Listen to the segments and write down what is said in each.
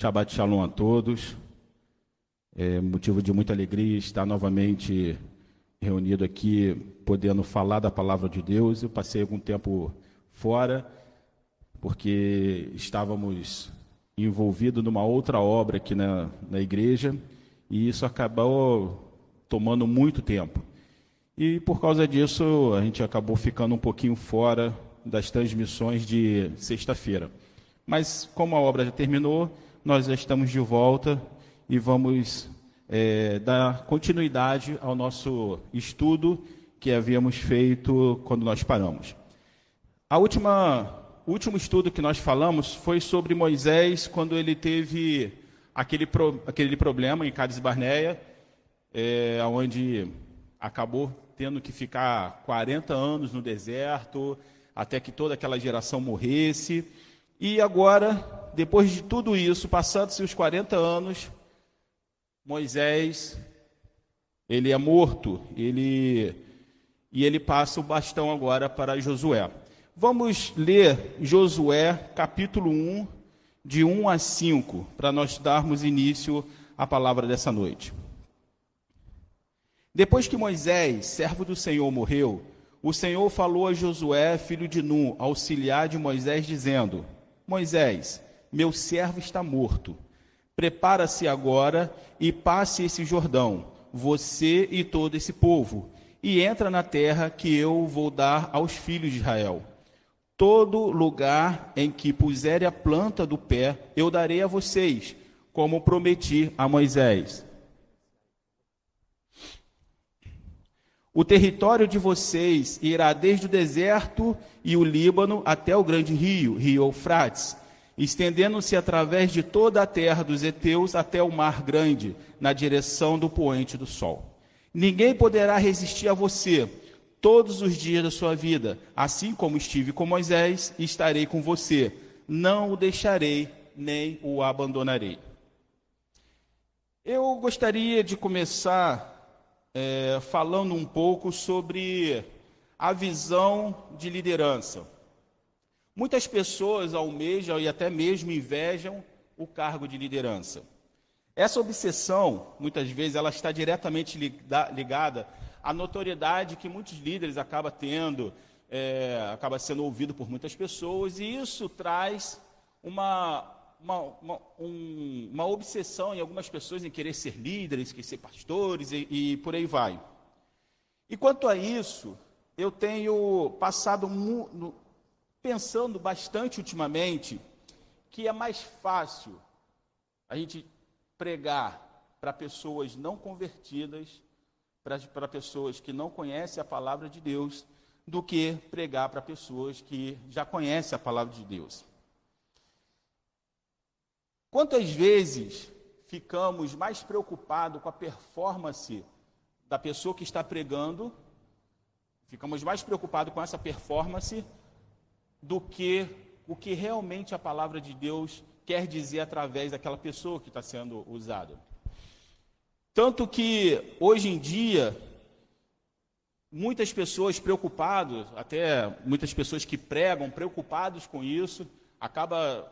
Shabbat Shalom a todos. É motivo de muita alegria estar novamente reunido aqui, podendo falar da palavra de Deus. Eu passei algum tempo fora, porque estávamos envolvidos numa outra obra aqui na, na igreja, e isso acabou tomando muito tempo. E por causa disso, a gente acabou ficando um pouquinho fora das transmissões de sexta-feira. Mas como a obra já terminou, nós estamos de volta e vamos é, dar continuidade ao nosso estudo que havíamos feito quando nós paramos. A última, o último estudo que nós falamos foi sobre Moisés quando ele teve aquele, pro, aquele problema em Cádiz Barneia, é, onde acabou tendo que ficar 40 anos no deserto, até que toda aquela geração morresse. E agora depois de tudo isso, passados-se os 40 anos, Moisés, ele é morto, ele e ele passa o bastão agora para Josué. Vamos ler Josué, capítulo 1, de 1 a 5, para nós darmos início à palavra dessa noite. Depois que Moisés, servo do Senhor, morreu, o Senhor falou a Josué, filho de Nun, auxiliar de Moisés, dizendo: Moisés, meu servo está morto. Prepara-se agora e passe esse Jordão, você e todo esse povo, e entra na terra que eu vou dar aos filhos de Israel. Todo lugar em que puser a planta do pé, eu darei a vocês, como prometi a Moisés. O território de vocês irá desde o deserto e o Líbano até o grande rio, rio Eufrates, estendendo-se através de toda a terra dos heteus até o mar grande, na direção do poente do sol. Ninguém poderá resistir a você todos os dias da sua vida, assim como estive com Moisés, estarei com você. Não o deixarei, nem o abandonarei. Eu gostaria de começar é, falando um pouco sobre a visão de liderança. Muitas pessoas almejam e até mesmo invejam o cargo de liderança. Essa obsessão, muitas vezes, ela está diretamente ligada à notoriedade que muitos líderes acabam tendo, é, acaba sendo ouvido por muitas pessoas, e isso traz uma, uma, uma, um, uma, obsessão em algumas pessoas em querer ser líderes, querer ser pastores e, e por aí vai. E quanto a isso, eu tenho passado pensando bastante ultimamente que é mais fácil a gente pregar para pessoas não convertidas, para pessoas que não conhecem a palavra de Deus, do que pregar para pessoas que já conhecem a palavra de Deus. Quantas vezes ficamos mais preocupados com a performance da pessoa que está pregando, ficamos mais preocupados com essa performance do que o que realmente a palavra de Deus quer dizer através daquela pessoa que está sendo usada. Tanto que hoje em dia muitas pessoas preocupadas, até muitas pessoas que pregam preocupados com isso, acaba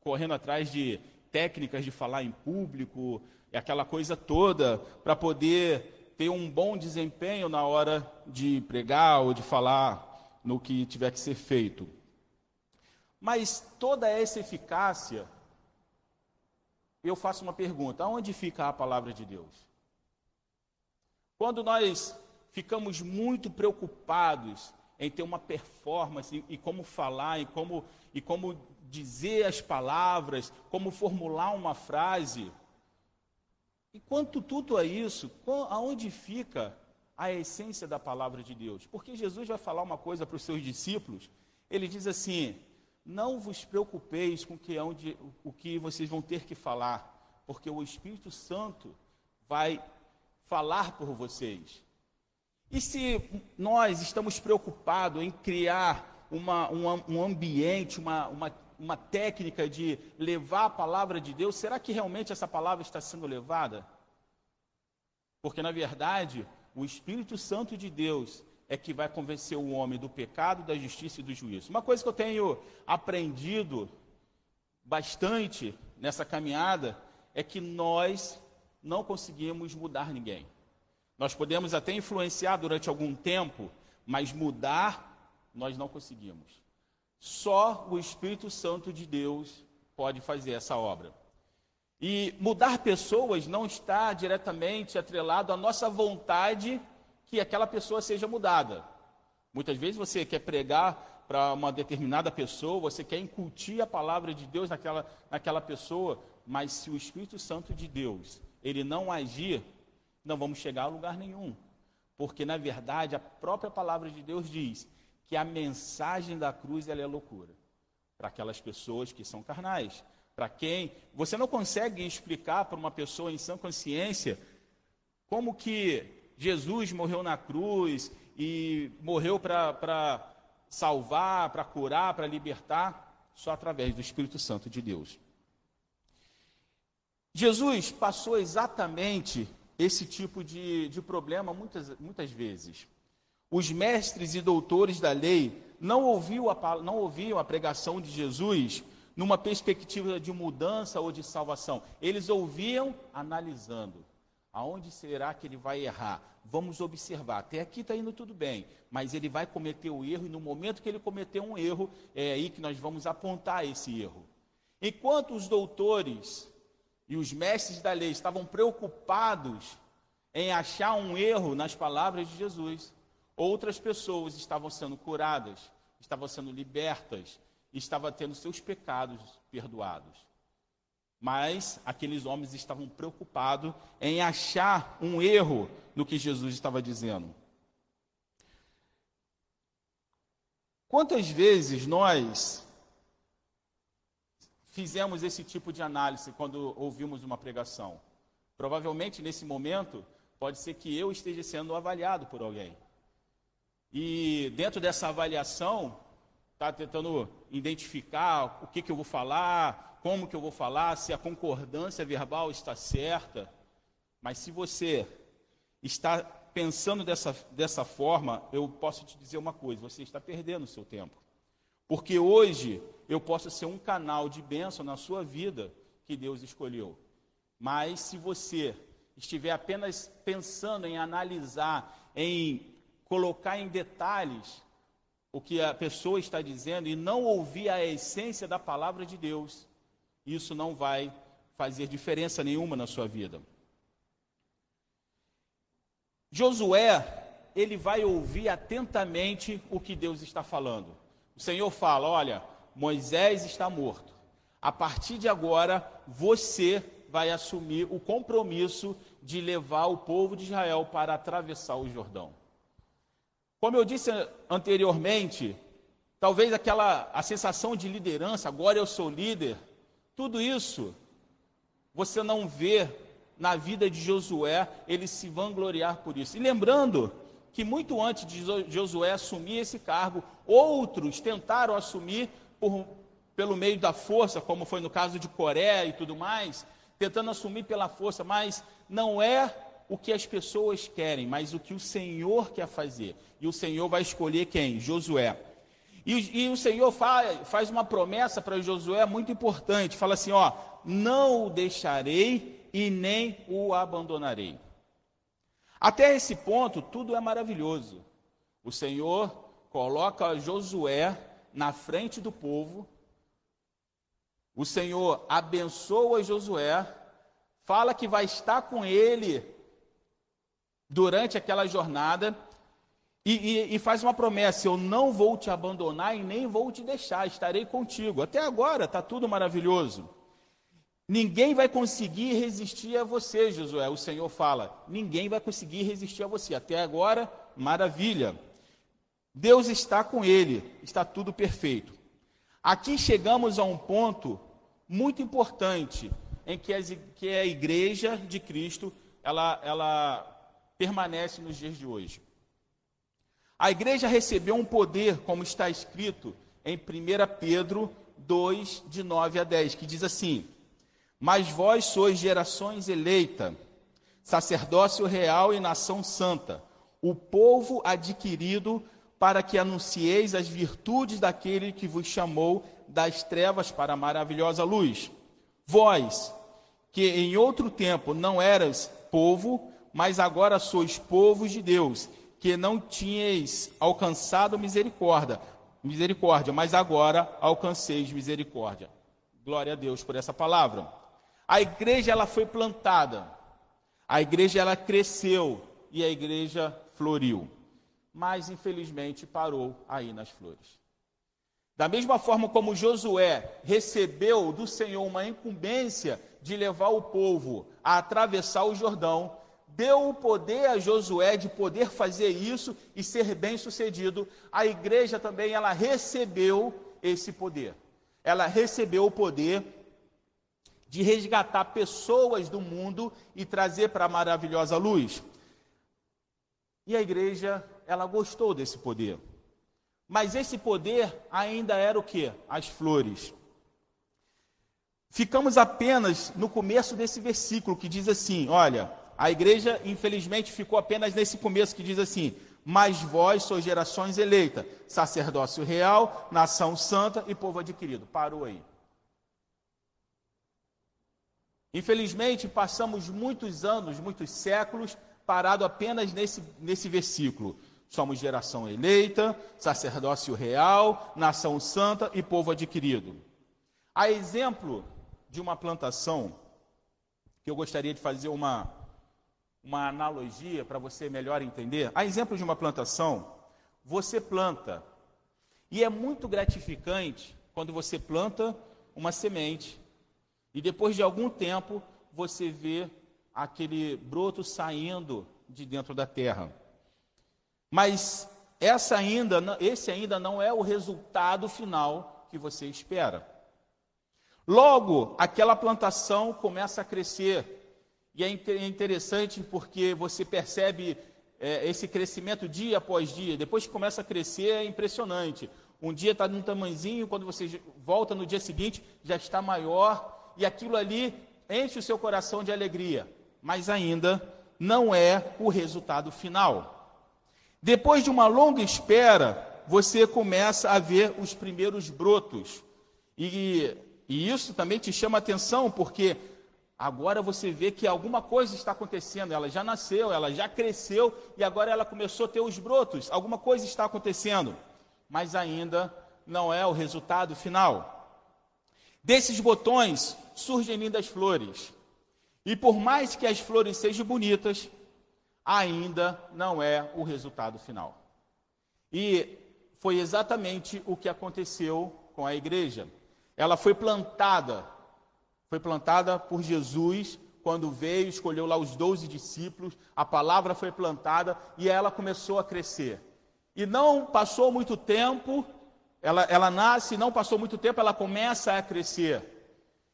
correndo atrás de técnicas de falar em público, aquela coisa toda para poder ter um bom desempenho na hora de pregar ou de falar no que tiver que ser feito. Mas toda essa eficácia, eu faço uma pergunta: aonde fica a palavra de Deus? Quando nós ficamos muito preocupados em ter uma performance e como falar e como, e como dizer as palavras, como formular uma frase, e quanto tudo a isso, aonde fica a essência da palavra de Deus? Porque Jesus vai falar uma coisa para os seus discípulos, ele diz assim: não vos preocupeis com que, onde, o que vocês vão ter que falar, porque o Espírito Santo vai falar por vocês. E se nós estamos preocupados em criar uma, um, um ambiente, uma, uma, uma técnica de levar a palavra de Deus, será que realmente essa palavra está sendo levada? Porque, na verdade, o Espírito Santo de Deus é que vai convencer o homem do pecado, da justiça e do juízo. Uma coisa que eu tenho aprendido bastante nessa caminhada é que nós não conseguimos mudar ninguém. Nós podemos até influenciar durante algum tempo, mas mudar nós não conseguimos. Só o Espírito Santo de Deus pode fazer essa obra. E mudar pessoas não está diretamente atrelado à nossa vontade que aquela pessoa seja mudada. Muitas vezes você quer pregar para uma determinada pessoa, você quer incutir a palavra de Deus naquela, naquela pessoa, mas se o Espírito Santo de Deus ele não agir, não vamos chegar a lugar nenhum. Porque, na verdade, a própria palavra de Deus diz que a mensagem da cruz é loucura para aquelas pessoas que são carnais. Para quem você não consegue explicar para uma pessoa em sã consciência como que Jesus morreu na cruz e morreu para salvar, para curar, para libertar, só através do Espírito Santo de Deus. Jesus passou exatamente esse tipo de, de problema muitas, muitas vezes. Os mestres e doutores da lei não ouviam, a, não ouviam a pregação de Jesus numa perspectiva de mudança ou de salvação. Eles ouviam analisando. Aonde será que ele vai errar? Vamos observar. Até aqui está indo tudo bem, mas ele vai cometer o erro, e no momento que ele cometer um erro, é aí que nós vamos apontar esse erro. Enquanto os doutores e os mestres da lei estavam preocupados em achar um erro nas palavras de Jesus. Outras pessoas estavam sendo curadas, estavam sendo libertas, estavam tendo seus pecados perdoados. Mas aqueles homens estavam preocupados em achar um erro no que Jesus estava dizendo. Quantas vezes nós fizemos esse tipo de análise quando ouvimos uma pregação. Provavelmente nesse momento pode ser que eu esteja sendo avaliado por alguém. E dentro dessa avaliação, está tentando identificar o que, que eu vou falar, como que eu vou falar, se a concordância verbal está certa. Mas se você está pensando dessa, dessa forma, eu posso te dizer uma coisa: você está perdendo o seu tempo. Porque hoje eu posso ser um canal de bênção na sua vida que Deus escolheu. Mas se você estiver apenas pensando em analisar, em colocar em detalhes o que a pessoa está dizendo e não ouvir a essência da palavra de Deus, isso não vai fazer diferença nenhuma na sua vida. Josué, ele vai ouvir atentamente o que Deus está falando. O Senhor fala: Olha, Moisés está morto. A partir de agora, você vai assumir o compromisso de levar o povo de Israel para atravessar o Jordão. Como eu disse anteriormente, talvez aquela a sensação de liderança, agora eu sou líder, tudo isso você não vê na vida de Josué ele se vangloriar por isso. E lembrando que muito antes de Josué assumir esse cargo, outros tentaram assumir por, pelo meio da força, como foi no caso de Coreia e tudo mais, tentando assumir pela força, mas não é o que as pessoas querem, mas o que o Senhor quer fazer. E o Senhor vai escolher quem? Josué. E, e o Senhor faz, faz uma promessa para Josué muito importante: fala assim, ó, não o deixarei e nem o abandonarei. Até esse ponto, tudo é maravilhoso. O Senhor coloca Josué na frente do povo. O Senhor abençoa Josué, fala que vai estar com ele durante aquela jornada e, e, e, faz uma promessa: eu não vou te abandonar e nem vou te deixar, estarei contigo. Até agora está tudo maravilhoso. Ninguém vai conseguir resistir a você, Josué. O Senhor fala: ninguém vai conseguir resistir a você. Até agora, maravilha. Deus está com ele, está tudo perfeito. Aqui chegamos a um ponto muito importante em que, a igreja de Cristo ela, ela permanece nos dias de hoje. A igreja recebeu um poder, como está escrito em 1 Pedro 2, de 9 a 10, que diz assim: mas vós sois gerações eleita, sacerdócio real e nação santa, o povo adquirido para que anuncieis as virtudes daquele que vos chamou das trevas para a maravilhosa luz. Vós, que em outro tempo não eras povo, mas agora sois povos de Deus, que não tinhais alcançado misericórdia, misericórdia, mas agora alcanceis misericórdia. Glória a Deus por essa palavra. A igreja ela foi plantada. A igreja ela cresceu e a igreja floriu. Mas infelizmente parou aí nas flores. Da mesma forma como Josué recebeu do Senhor uma incumbência de levar o povo a atravessar o Jordão, deu o poder a Josué de poder fazer isso e ser bem-sucedido. A igreja também ela recebeu esse poder. Ela recebeu o poder de resgatar pessoas do mundo e trazer para a maravilhosa luz. E a igreja, ela gostou desse poder. Mas esse poder ainda era o que? As flores. Ficamos apenas no começo desse versículo que diz assim: olha, a igreja infelizmente ficou apenas nesse começo que diz assim: mas vós sois gerações eleitas, sacerdócio real, nação santa e povo adquirido. Parou aí. Infelizmente, passamos muitos anos, muitos séculos, parado apenas nesse, nesse versículo. Somos geração eleita, sacerdócio real, nação santa e povo adquirido. A exemplo de uma plantação, que eu gostaria de fazer uma, uma analogia para você melhor entender. A exemplo de uma plantação, você planta. E é muito gratificante quando você planta uma semente e depois de algum tempo você vê aquele broto saindo de dentro da terra. Mas essa ainda, esse ainda não é o resultado final que você espera. Logo, aquela plantação começa a crescer. E é, é interessante porque você percebe é, esse crescimento dia após dia. Depois que começa a crescer, é impressionante. Um dia está num tamanzinho, quando você volta no dia seguinte, já está maior. E aquilo ali enche o seu coração de alegria. Mas ainda não é o resultado final. Depois de uma longa espera, você começa a ver os primeiros brotos. E, e isso também te chama atenção, porque agora você vê que alguma coisa está acontecendo. Ela já nasceu, ela já cresceu e agora ela começou a ter os brotos. Alguma coisa está acontecendo, mas ainda não é o resultado final. Desses botões surgem lindas flores. E por mais que as flores sejam bonitas, ainda não é o resultado final. E foi exatamente o que aconteceu com a igreja. Ela foi plantada, foi plantada por Jesus quando veio, escolheu lá os doze discípulos, a palavra foi plantada e ela começou a crescer. E não passou muito tempo, ela, ela nasce, não passou muito tempo, ela começa a crescer.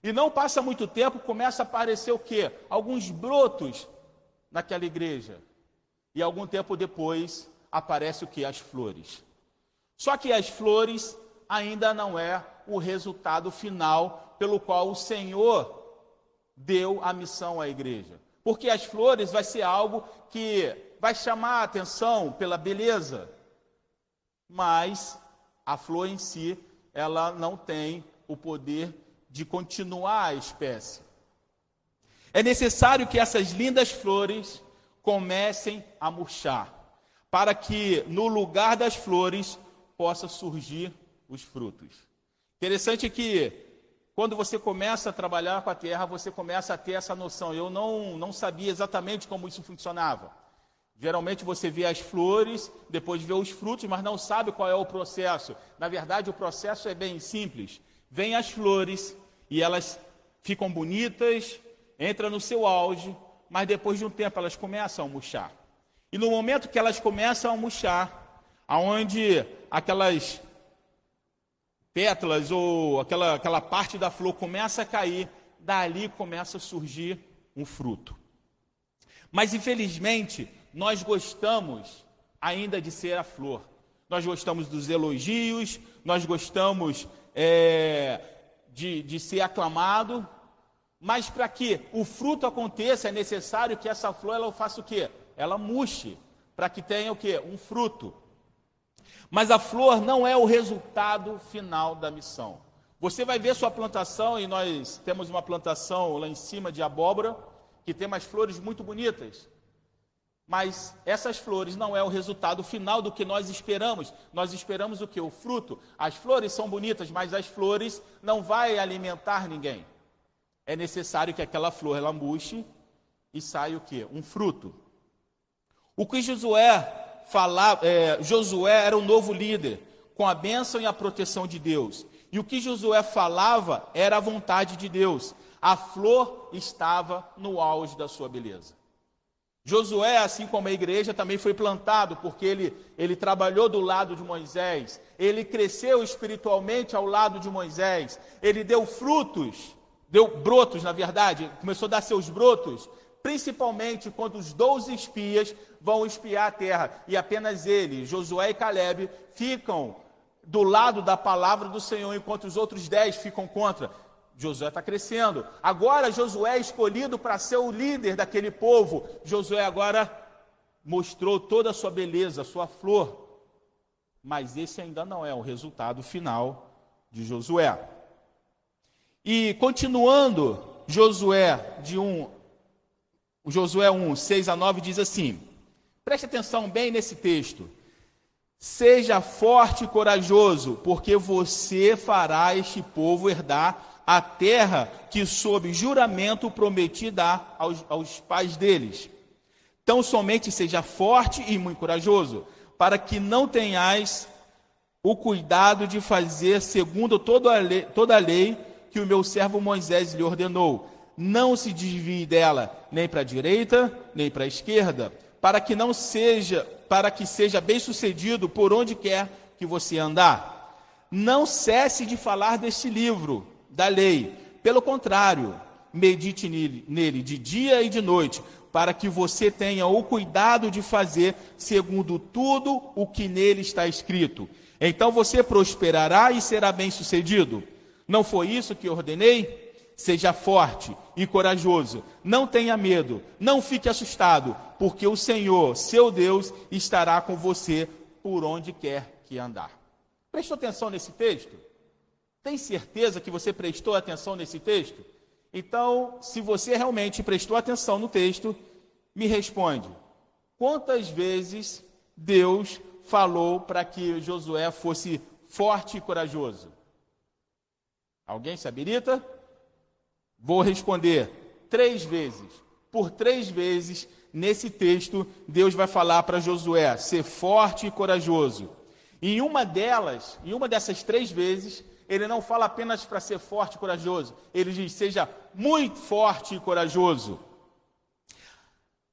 E não passa muito tempo, começa a aparecer o quê? Alguns brotos naquela igreja. E algum tempo depois aparece o que? As flores. Só que as flores ainda não é o resultado final pelo qual o Senhor deu a missão à igreja. Porque as flores vai ser algo que vai chamar a atenção pela beleza, mas a flor em si, ela não tem o poder de continuar a espécie. É necessário que essas lindas flores comecem a murchar, para que no lugar das flores possa surgir os frutos. Interessante que quando você começa a trabalhar com a terra, você começa a ter essa noção. Eu não, não sabia exatamente como isso funcionava. Geralmente você vê as flores, depois vê os frutos, mas não sabe qual é o processo. Na verdade, o processo é bem simples. Vêm as flores e elas ficam bonitas, entra no seu auge, mas depois de um tempo elas começam a murchar. E no momento que elas começam a murchar, aonde aquelas pétalas ou aquela, aquela parte da flor começa a cair, dali começa a surgir um fruto. Mas infelizmente, nós gostamos ainda de ser a flor. Nós gostamos dos elogios, nós gostamos é, de, de ser aclamado, mas para que o fruto aconteça, é necessário que essa flor ela faça o quê? Ela murche, para que tenha o quê? Um fruto. Mas a flor não é o resultado final da missão. Você vai ver sua plantação, e nós temos uma plantação lá em cima de abóbora, que tem umas flores muito bonitas. Mas essas flores não é o resultado final do que nós esperamos. Nós esperamos o que? O fruto. As flores são bonitas, mas as flores não vai alimentar ninguém. É necessário que aquela flor ela murche e saia o que? Um fruto. O que Josué é, Josué era um novo líder, com a bênção e a proteção de Deus. E o que Josué falava era a vontade de Deus. A flor estava no auge da sua beleza. Josué, assim como a igreja, também foi plantado, porque ele, ele trabalhou do lado de Moisés, ele cresceu espiritualmente ao lado de Moisés, ele deu frutos, deu brotos, na verdade, começou a dar seus brotos, principalmente quando os doze espias vão espiar a terra, e apenas ele, Josué e Caleb, ficam do lado da palavra do Senhor, enquanto os outros dez ficam contra. Josué está crescendo. Agora Josué é escolhido para ser o líder daquele povo. Josué agora mostrou toda a sua beleza, sua flor. Mas esse ainda não é o resultado final de Josué. E continuando, Josué de 1, Josué 1, 6 a 9 diz assim: preste atenção bem nesse texto. Seja forte e corajoso, porque você fará este povo herdar a terra que, sob juramento, prometi dar aos, aos pais deles. Tão somente seja forte e muito corajoso, para que não tenhais o cuidado de fazer segundo toda a lei, toda a lei que o meu servo Moisés lhe ordenou. Não se desvie dela, nem para a direita, nem para a esquerda, para que não seja, para que seja bem-sucedido por onde quer que você andar. Não cesse de falar deste livro da lei. Pelo contrário, medite nele de dia e de noite, para que você tenha o cuidado de fazer segundo tudo o que nele está escrito. Então você prosperará e será bem-sucedido. Não foi isso que ordenei? Seja forte e corajoso, não tenha medo, não fique assustado, porque o Senhor, seu Deus, estará com você por onde quer que andar. Prestou atenção nesse texto? Tem certeza que você prestou atenção nesse texto? Então, se você realmente prestou atenção no texto, me responde: quantas vezes Deus falou para que Josué fosse forte e corajoso? Alguém se habilita? Vou responder três vezes. Por três vezes, nesse texto, Deus vai falar para Josué ser forte e corajoso. E em uma delas, em uma dessas três vezes, ele não fala apenas para ser forte e corajoso, ele diz: seja muito forte e corajoso.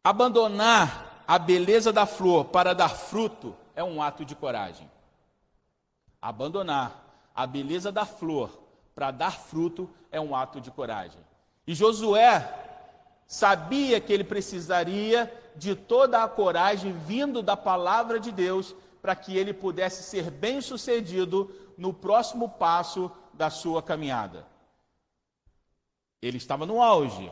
Abandonar a beleza da flor para dar fruto é um ato de coragem. Abandonar a beleza da flor para dar fruto é um ato de coragem. E Josué sabia que ele precisaria de toda a coragem vindo da palavra de Deus para que ele pudesse ser bem-sucedido no próximo passo da sua caminhada. Ele estava no auge,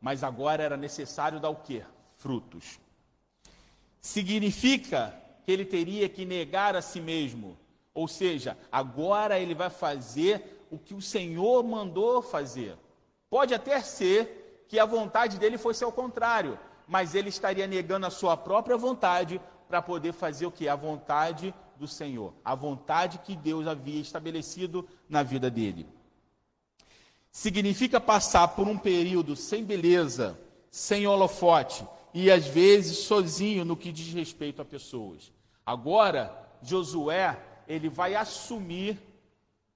mas agora era necessário dar o quê? Frutos. Significa que ele teria que negar a si mesmo. Ou seja, agora ele vai fazer o que o Senhor mandou fazer. Pode até ser que a vontade dele fosse ao contrário, mas ele estaria negando a sua própria vontade para poder fazer o que? A vontade do Senhor, a vontade que Deus havia estabelecido na vida dele. Significa passar por um período sem beleza, sem holofote e às vezes sozinho no que diz respeito a pessoas. Agora, Josué, ele vai assumir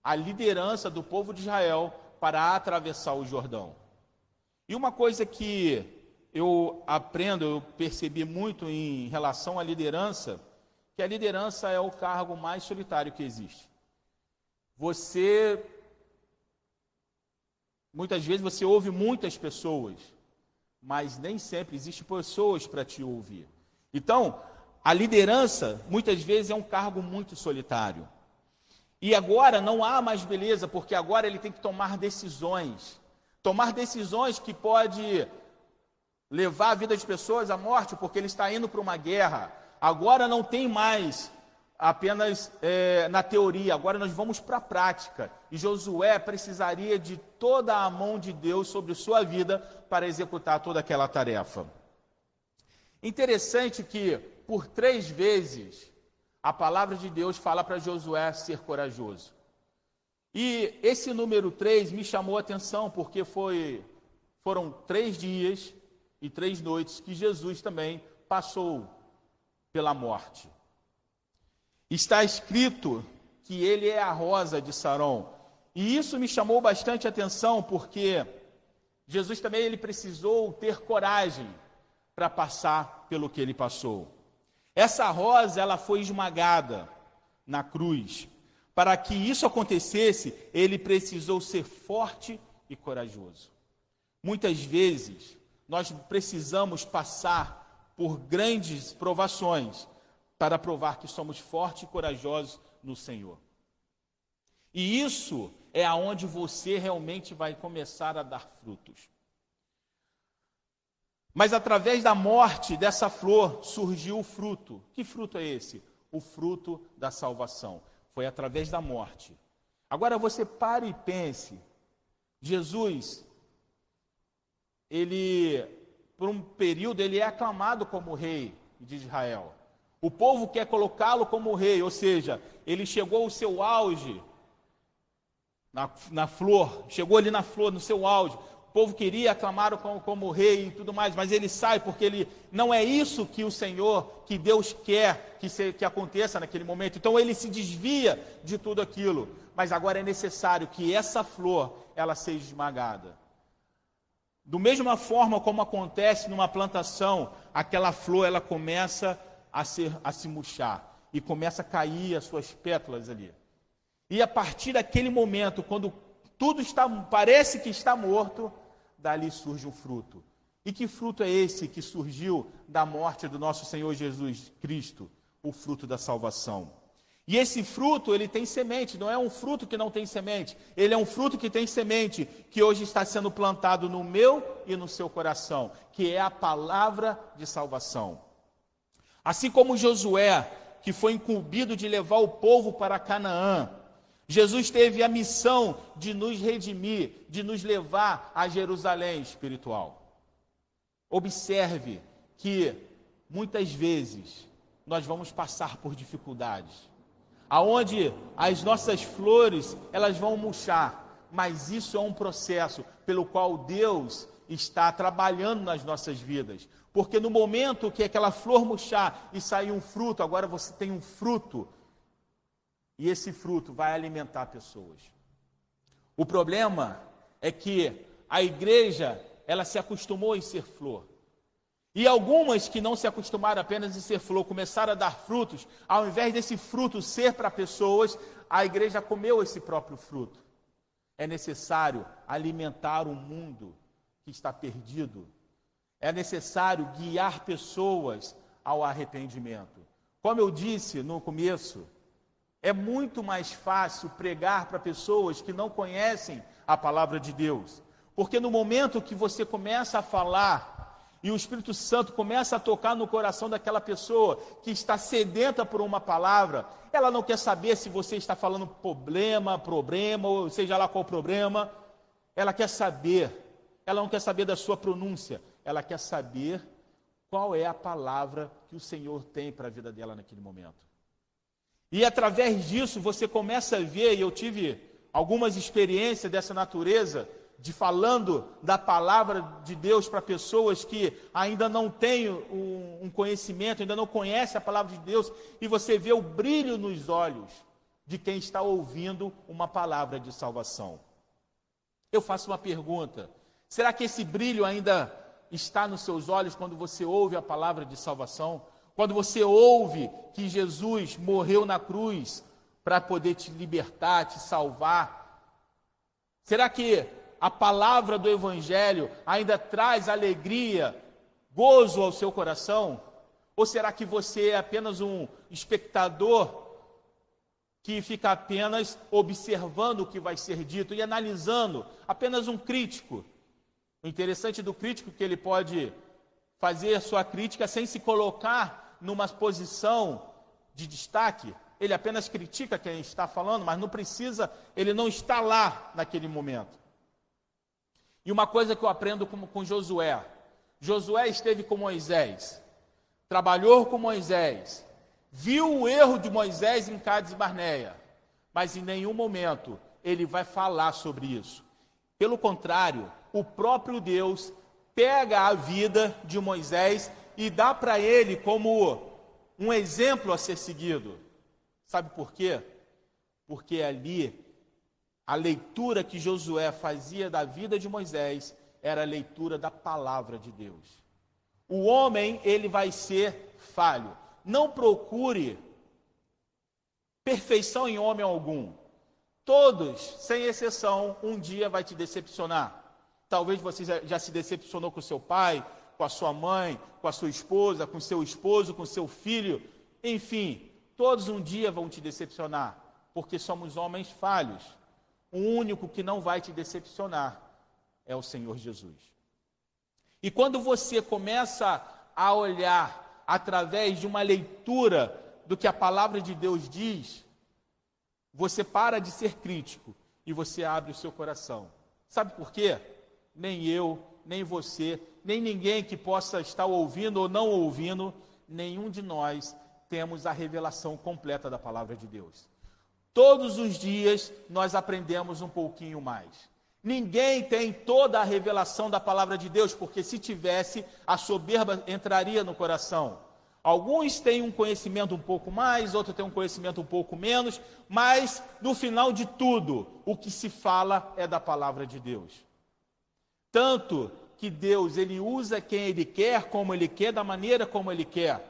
a liderança do povo de Israel para atravessar o Jordão. E uma coisa que eu aprendo, eu percebi muito em relação à liderança, que a liderança é o cargo mais solitário que existe. Você muitas vezes você ouve muitas pessoas, mas nem sempre existem pessoas para te ouvir. Então, a liderança muitas vezes é um cargo muito solitário. E agora não há mais beleza, porque agora ele tem que tomar decisões. Tomar decisões que pode levar a vida de pessoas à morte, porque ele está indo para uma guerra. Agora não tem mais apenas é, na teoria, agora nós vamos para a prática. E Josué precisaria de toda a mão de Deus sobre sua vida para executar toda aquela tarefa. Interessante que, por três vezes, a palavra de Deus fala para Josué ser corajoso. E esse número três me chamou a atenção, porque foi, foram três dias e três noites que Jesus também passou pela morte. Está escrito que ele é a rosa de Saron. E isso me chamou bastante atenção porque Jesus também ele precisou ter coragem para passar pelo que ele passou. Essa rosa ela foi esmagada na cruz. Para que isso acontecesse, ele precisou ser forte e corajoso. Muitas vezes nós precisamos passar por grandes provações para provar que somos fortes e corajosos no Senhor. E isso é aonde você realmente vai começar a dar frutos. Mas através da morte dessa flor surgiu o fruto. Que fruto é esse? O fruto da salvação. Foi através da morte. Agora você pare e pense. Jesus, ele, por um período, ele é aclamado como rei de Israel. O povo quer colocá-lo como rei, ou seja, ele chegou ao seu auge na, na flor, chegou ali na flor, no seu auge. Povo queria aclamá-lo como, como rei e tudo mais, mas ele sai porque ele não é isso que o Senhor, que Deus quer que, se, que aconteça naquele momento. Então ele se desvia de tudo aquilo. Mas agora é necessário que essa flor ela seja esmagada. Do mesma forma como acontece numa plantação, aquela flor ela começa a, ser, a se murchar e começa a cair as suas pétalas ali. E a partir daquele momento, quando tudo está, parece que está morto, dali surge um fruto. E que fruto é esse que surgiu da morte do nosso Senhor Jesus Cristo? O fruto da salvação. E esse fruto, ele tem semente, não é um fruto que não tem semente, ele é um fruto que tem semente, que hoje está sendo plantado no meu e no seu coração, que é a palavra de salvação. Assim como Josué, que foi incumbido de levar o povo para Canaã, Jesus teve a missão de nos redimir, de nos levar a Jerusalém espiritual. Observe que muitas vezes nós vamos passar por dificuldades, aonde as nossas flores elas vão murchar, mas isso é um processo pelo qual Deus está trabalhando nas nossas vidas. Porque no momento que aquela flor murchar e sair um fruto, agora você tem um fruto, e esse fruto vai alimentar pessoas. O problema é que a igreja, ela se acostumou em ser flor. E algumas que não se acostumaram apenas em ser flor, começaram a dar frutos, ao invés desse fruto ser para pessoas, a igreja comeu esse próprio fruto. É necessário alimentar o mundo que está perdido é necessário guiar pessoas ao arrependimento. Como eu disse no começo, é muito mais fácil pregar para pessoas que não conhecem a palavra de Deus. Porque no momento que você começa a falar e o Espírito Santo começa a tocar no coração daquela pessoa que está sedenta por uma palavra, ela não quer saber se você está falando problema, problema, ou seja lá qual problema, ela quer saber, ela não quer saber da sua pronúncia, ela quer saber qual é a palavra que o Senhor tem para a vida dela naquele momento. E através disso você começa a ver, e eu tive algumas experiências dessa natureza, de falando da palavra de Deus para pessoas que ainda não têm um, conhecimento, ainda não conhecem a palavra de Deus, e você vê o brilho nos olhos de quem está ouvindo uma palavra de salvação. Eu faço uma pergunta: será que esse brilho ainda está nos seus olhos quando você ouve a palavra de salvação, quando você ouve que Jesus morreu na cruz para poder te libertar, te salvar? Será que a palavra do Evangelho ainda traz alegria, gozo ao seu coração? Ou será que você é apenas um espectador que fica apenas observando o que vai ser dito e analisando, apenas um crítico? O interessante do crítico é que ele pode fazer sua crítica sem se colocar numa posição de destaque. ele apenas critica quem está falando, mas não precisa, ele não está lá naquele momento. E uma coisa que eu aprendo com, com Josué: Josué esteve com Moisés, trabalhou com Moisés, viu o erro de Moisés em Cádiz Barneia, mas em nenhum momento ele vai falar sobre isso. Pelo contrário, o próprio Deus pega a vida de Moisés e dá para ele como um exemplo a ser seguido. Sabe por quê? Porque ali a leitura que Josué fazia da vida de Moisés era a leitura da palavra de Deus. O homem, ele vai ser falho. Não procure perfeição em homem algum. Todos, sem exceção, um dia vai te decepcionar. Talvez você já se decepcionou com seu pai, com a sua mãe, com a sua esposa, com seu esposo, com seu filho. Enfim, todos um dia vão te decepcionar, porque somos homens falhos. O único que não vai te decepcionar é o Senhor Jesus. E quando você começa a olhar através de uma leitura do que a palavra de Deus diz, você para de ser crítico e você abre o seu coração. Sabe por quê? Nem eu, nem você, nem ninguém que possa estar ouvindo ou não ouvindo, nenhum de nós temos a revelação completa da palavra de Deus. Todos os dias nós aprendemos um pouquinho mais. Ninguém tem toda a revelação da palavra de Deus, porque se tivesse, a soberba entraria no coração. Alguns têm um conhecimento um pouco mais, outros têm um conhecimento um pouco menos, mas no final de tudo, o que se fala é da palavra de Deus. Tanto que Deus ele usa quem ele quer, como ele quer, da maneira como ele quer.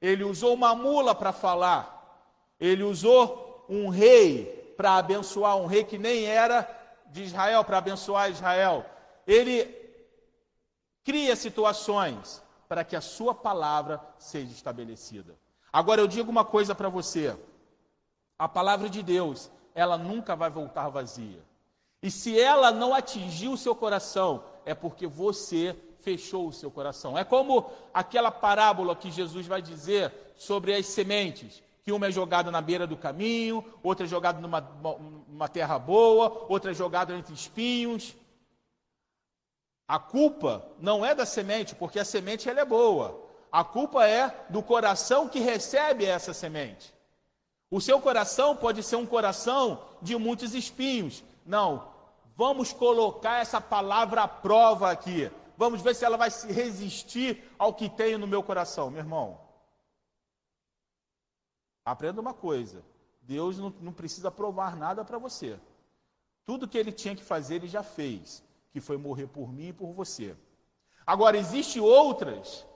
Ele usou uma mula para falar. Ele usou um rei para abençoar, um rei que nem era de Israel para abençoar Israel. Ele cria situações para que a sua palavra seja estabelecida. Agora eu digo uma coisa para você: a palavra de Deus, ela nunca vai voltar vazia. E se ela não atingiu o seu coração, é porque você fechou o seu coração. É como aquela parábola que Jesus vai dizer sobre as sementes que uma é jogada na beira do caminho, outra é jogada numa, numa terra boa, outra é jogada entre espinhos. A culpa não é da semente, porque a semente ela é boa. A culpa é do coração que recebe essa semente. O seu coração pode ser um coração de muitos espinhos. Não, vamos colocar essa palavra à prova aqui. Vamos ver se ela vai se resistir ao que tenho no meu coração, meu irmão. Aprenda uma coisa: Deus não, não precisa provar nada para você. Tudo que ele tinha que fazer, ele já fez, que foi morrer por mim e por você. Agora, existe outras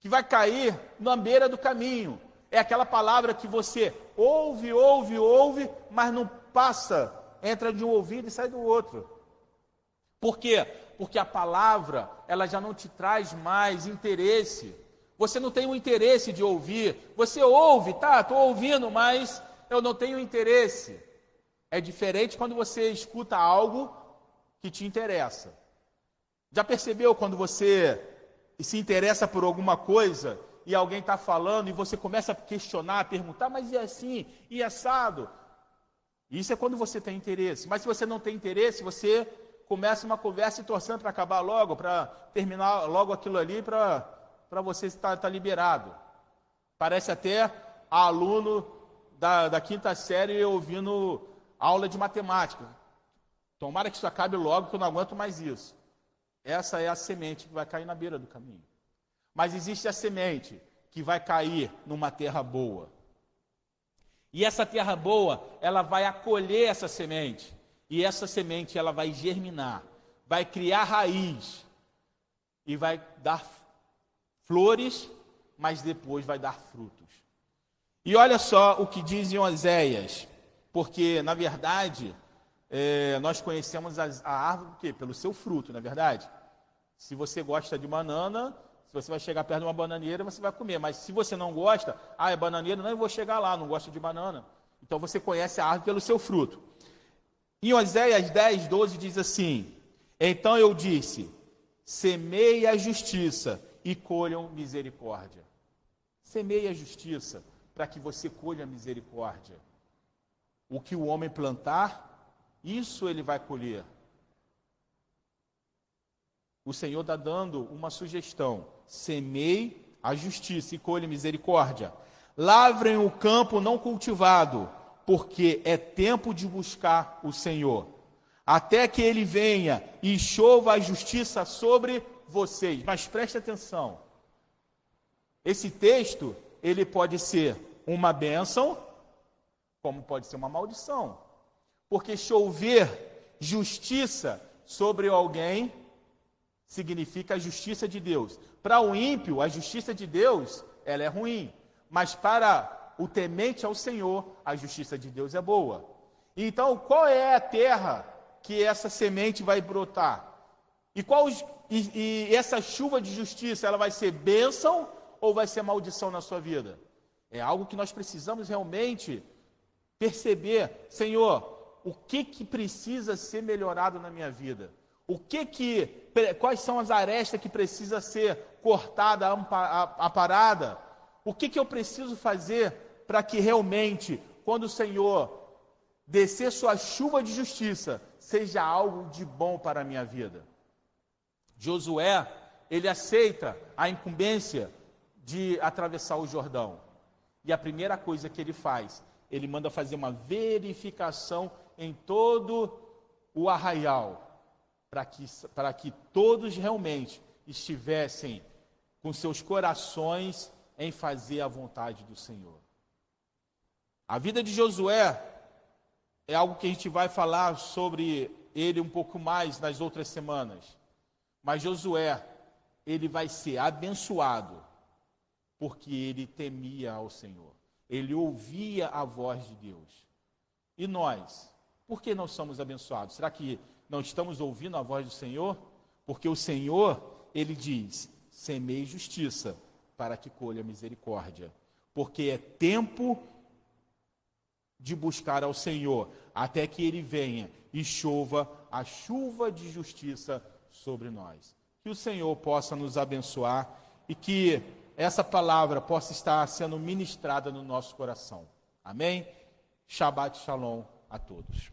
que vai cair na beira do caminho. É aquela palavra que você ouve, ouve, ouve, mas não passa, entra de um ouvido e sai do outro. Por quê? Porque a palavra, ela já não te traz mais interesse. Você não tem o interesse de ouvir. Você ouve, tá? Estou ouvindo, mas eu não tenho interesse. É diferente quando você escuta algo que te interessa. Já percebeu quando você se interessa por alguma coisa e alguém está falando e você começa a questionar, a perguntar, mas e assim? E assado? Isso é quando você tem interesse. Mas se você não tem interesse, você começa uma conversa e torcendo para acabar logo, para terminar logo aquilo ali, para você estar, estar liberado. Parece até aluno da, da quinta série ouvindo aula de matemática. Tomara que isso acabe logo, que eu não aguento mais isso. Essa é a semente que vai cair na beira do caminho. Mas existe a semente que vai cair numa terra boa. E essa terra boa, ela vai acolher essa semente. E essa semente, ela vai germinar, vai criar raiz e vai dar flores, mas depois vai dar frutos. E olha só o que diz em Oséias, porque, na verdade, é, nós conhecemos a, a árvore pelo seu fruto, na é verdade. Se você gosta de banana, se você vai chegar perto de uma bananeira, você vai comer. Mas se você não gosta, ah, é bananeira, não, eu vou chegar lá, não gosto de banana. Então você conhece a árvore pelo seu fruto. Em Oséias 10, 12 diz assim: Então eu disse: semeie a justiça e colham misericórdia. Semeie a justiça. para que você colha misericórdia. O que o homem plantar, isso ele vai colher. O Senhor está dando uma sugestão: semei a justiça e colhe misericórdia. Lavrem o campo não cultivado, porque é tempo de buscar o Senhor, até que ele venha e chova a justiça sobre vocês. Mas preste atenção. Esse texto, ele pode ser uma bênção, como pode ser uma maldição. Porque chover justiça sobre alguém significa a justiça de Deus. Para o ímpio, a justiça de Deus, ela é ruim. Mas para o temente ao Senhor, a justiça de Deus é boa. Então, qual é a terra que essa semente vai brotar? E, qual, e, e essa chuva de justiça, ela vai ser bênção ou vai ser maldição na sua vida? É algo que nós precisamos realmente perceber, Senhor, o que que precisa ser melhorado na minha vida? O que que quais são as arestas que precisa ser cortada, aparada? O que que eu preciso fazer para que realmente quando o Senhor descer sua chuva de justiça, seja algo de bom para a minha vida? Josué, ele aceita a incumbência de atravessar o Jordão. E a primeira coisa que ele faz, ele manda fazer uma verificação em todo o arraial, para que, para que todos realmente estivessem com seus corações em fazer a vontade do Senhor. A vida de Josué é algo que a gente vai falar sobre ele um pouco mais nas outras semanas. Mas Josué, ele vai ser abençoado porque ele temia ao Senhor. Ele ouvia a voz de Deus. E nós, por que não somos abençoados? Será que não estamos ouvindo a voz do Senhor? Porque o Senhor, ele diz: semei justiça para que colha misericórdia. Porque é tempo de buscar ao Senhor, até que ele venha e chova a chuva de justiça sobre nós. Que o Senhor possa nos abençoar e que essa palavra possa estar sendo ministrada no nosso coração. Amém? Shabbat Shalom a todos.